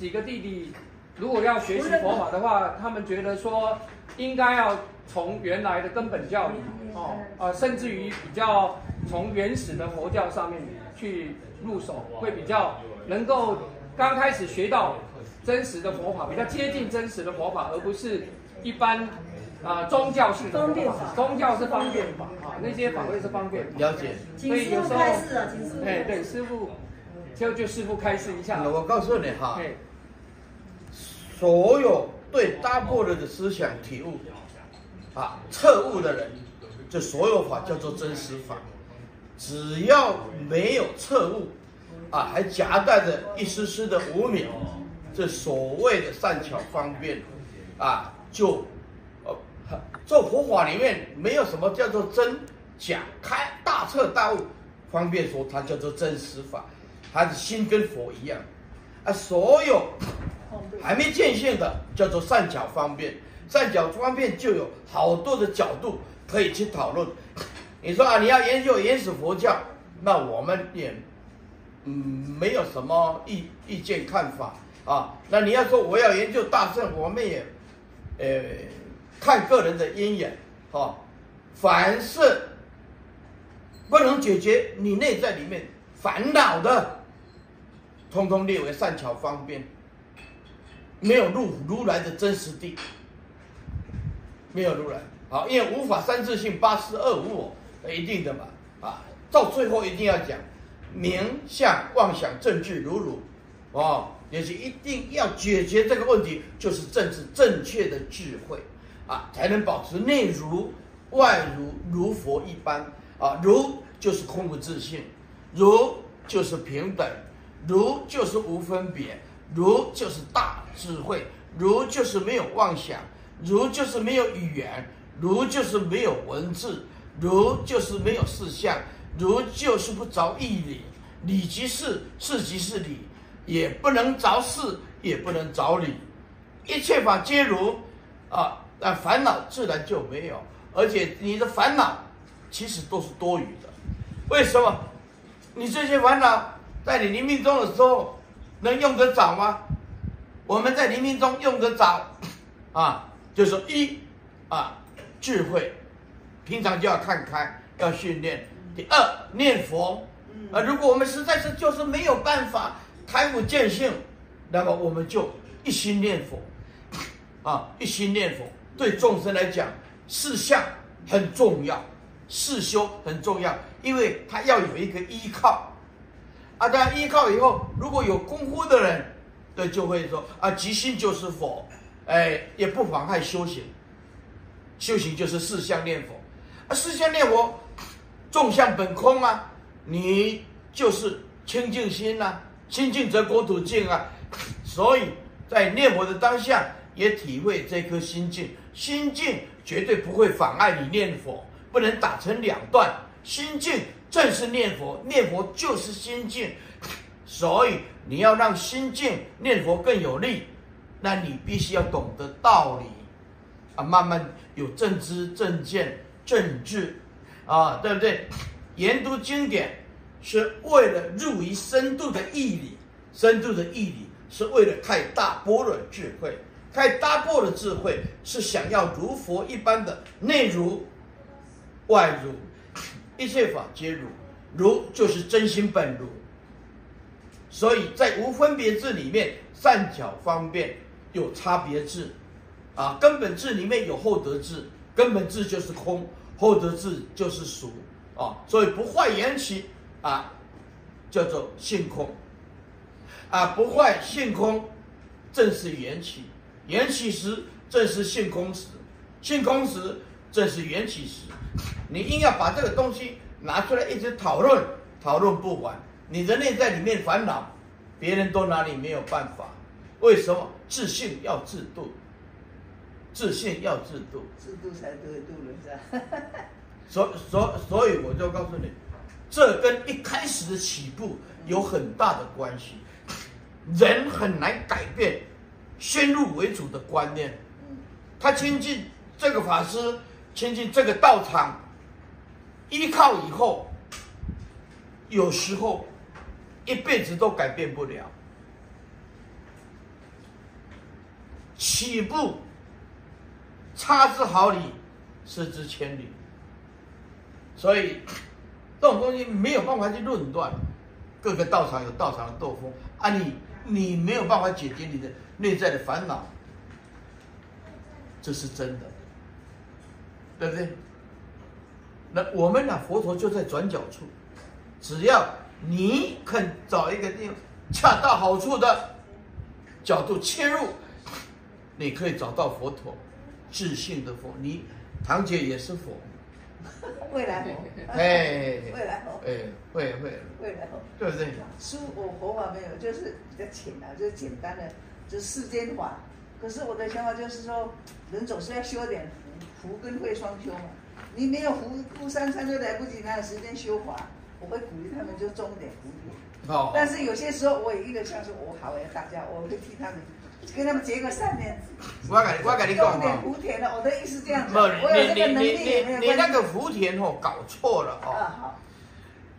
几个弟弟，如果要学习佛法的话，他们觉得说应该要从原来的根本教义哦，呃，甚至于比较从原始的佛教上面去入手，会比较能够刚开始学到真实的佛法，比较接近真实的佛法，而不是一般啊宗教式的佛法。宗教是方便法啊，那些法会是方便法。了解。所以有时候，哎，对，师傅。就就师傅开示一下。我告诉你哈，所有对达婆的思想体悟啊彻悟的人，这所有法叫做真实法。只要没有彻悟啊，还夹带着一丝丝的无明，这所谓的善巧方便啊，就呃，做佛法里面没有什么叫做真假开大彻大悟，方便说它叫做真实法。他的心跟佛一样，啊，所有还没见性的叫做善巧方便，善巧方便就有好多的角度可以去讨论。你说啊，你要研究原始佛教，那我们也嗯没有什么意意见看法啊。那你要说我要研究大乘，我们也呃看个人的因缘啊。凡是不能解决你内在里面烦恼的。通通列为善巧方便，没有入如来的真实地，没有如来。好，因为无法三自性八识二无我，一定的嘛。啊，到最后一定要讲名相妄想正智如如，哦，也是一定要解决这个问题，就是正是正确的智慧，啊，才能保持内如外如如佛一般。啊，如就是空无自性，如就是平等。如就是无分别，如就是大智慧，如就是没有妄想，如就是没有语言，如就是没有文字，如就是没有事相，如就是不着义理，理即事，事即是理，也不能着事，也不能着理，一切法皆如，啊，那烦恼自然就没有，而且你的烦恼其实都是多余的，为什么？你这些烦恼。在你临命终的时候，能用得着吗？我们在灵命中用得着，啊，就是一，啊，智慧，平常就要看开，要训练。第二，念佛，啊，如果我们实在是就是没有办法开悟见性，那么我们就一心念佛，啊，一心念佛，对众生来讲，四相很重要，四修很重要，因为他要有一个依靠。啊，大家依靠以后，如果有功夫的人，对，就会说啊，即心就是佛，哎，也不妨碍修行。修行就是四相念佛，啊，四相念佛，众相本空啊，你就是清净心呐、啊，清净则国土净啊。所以在念佛的当下，也体会这颗心净，心净绝对不会妨碍你念佛，不能打成两段，心净。正是念佛，念佛就是心净，所以你要让心净念佛更有力，那你必须要懂得道理，啊，慢慢有正知正见正智，啊，对不对？研读经典是为了入于深度的义理，深度的义理是为了开大般若智慧，开大般若智慧是想要如佛一般的内如外如。一切法皆如，如就是真心本如，所以在无分别智里面，善巧方便有差别智，啊，根本智里面有后得智，根本智就是空，后得智就是俗，啊，所以不坏缘起，啊，叫做性空，啊，不坏性空，正是缘起，缘起时正是性空时，性空时正是缘起时。你硬要把这个东西拿出来一直讨论，讨论不完。你人类在里面烦恼，别人都拿你没有办法。为什么？自信要制度，自信要制度，制度才对度人，是吧？所所所以我就告诉你，这跟一开始的起步有很大的关系。人很难改变先入为主的观念，他亲近这个法师。亲近这个道场，依靠以后，有时候一辈子都改变不了。起步差之毫厘，失之千里。所以这种东西没有办法去论断。各个道场有道场的斗风啊你，你你没有办法解决你的内在的烦恼，这是真的，对不对？那我们呢？佛陀就在转角处，只要你肯找一个地方恰到好处的角度切入，你可以找到佛陀，自信的佛。你堂姐也是佛。未来佛，哎，未来佛，哎，会会，未来佛，对不对？书我佛法没有，就是比较浅啊，就是简单的，就是世间法。可是我的想法就是说，人总是要修点福，福跟慧双修嘛。你没有扶扶三餐都来不及，哪有时间修法？我会鼓励他们就种点福田。好。但是有些时候我也一个像是我好哎，大家我会替他们。跟他们结个善缘，我跟你我跟你讲点，福田的，我的意思这样子。不，你你你你你那个福田哦，搞错了哦。啊好。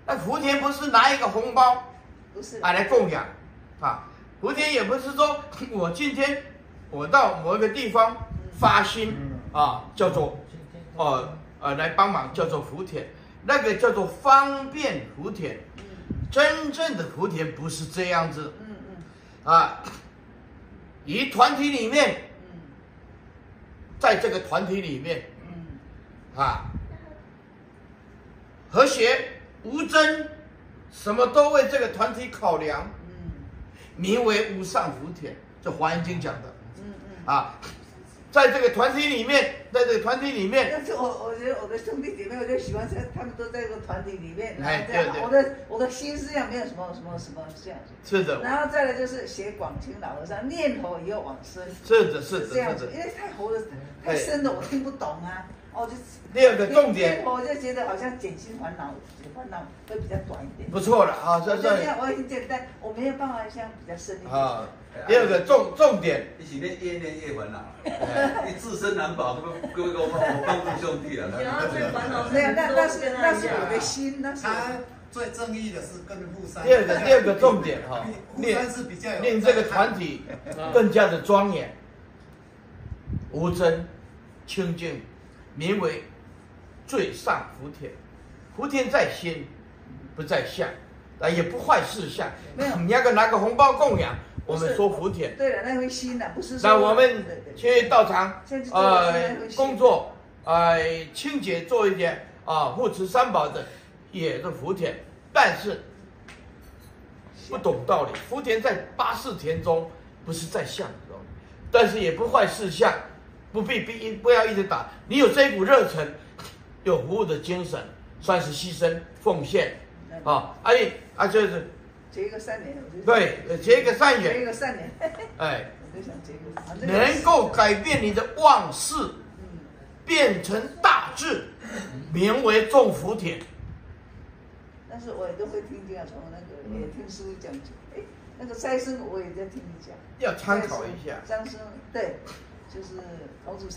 那福田不是拿一个红包，不是，啊来供养，啊，福田也不是说我今天我到某一个地方发心啊，叫做哦呃来帮忙叫做福田，那个叫做方便福田，真正的福田不是这样子，嗯嗯，啊。以团体里面，在这个团体里面，啊，和谐无争，什么都为这个团体考量，名为无上福田，这《华严经》讲的，啊。在这个团体里面，在这个团体里面，但是我我觉得我的兄弟姐妹，我就喜欢在他们都在这个团体里面，哎，对对，我的我的心思上没有什么什么什么这样子。是的。然后再来就是写广清老和尚念头也有往生。是的，是的，这样子，因为太活的太深了，我听不懂啊。哦，就第二个重点，我就觉得好像减轻烦恼，烦恼会比较短一点。不错了啊，这这样我已经简单，我没有办法像比较深一点。啊，第二个重重点，一起念越念越烦恼，你自身难保，各位各位我帮助兄弟了。对啊，那那是那是我的心，那是。他最正义的是跟富山。第二个第二个重点哈，练是比较令这个团体 更加的庄严，无争，清净。名为最上福田，福田在心，不在相，啊，也不坏事相。你要个拿个红包供养，我们说福田。对了，那回心呢？不是。那我们去道场，呃，工作，呃，清洁做一点啊，护持三宝的，也是福田。但是不懂道理，福田在八识田中，不是在相中，但是也不坏事相。不必逼，不要一直打。你有这一股热忱，有服务的精神，算是牺牲奉献啊！阿丽啊，就是结一个善缘，对，结一个善缘，结一个善缘。哎，我就想结一个，能够改变你的妄事，变成大智，名为众福田。但是我也都会听讲，从那个也听师傅讲，哎，那个斋生我也在听你讲，要参考一下。张生对。就是投资上。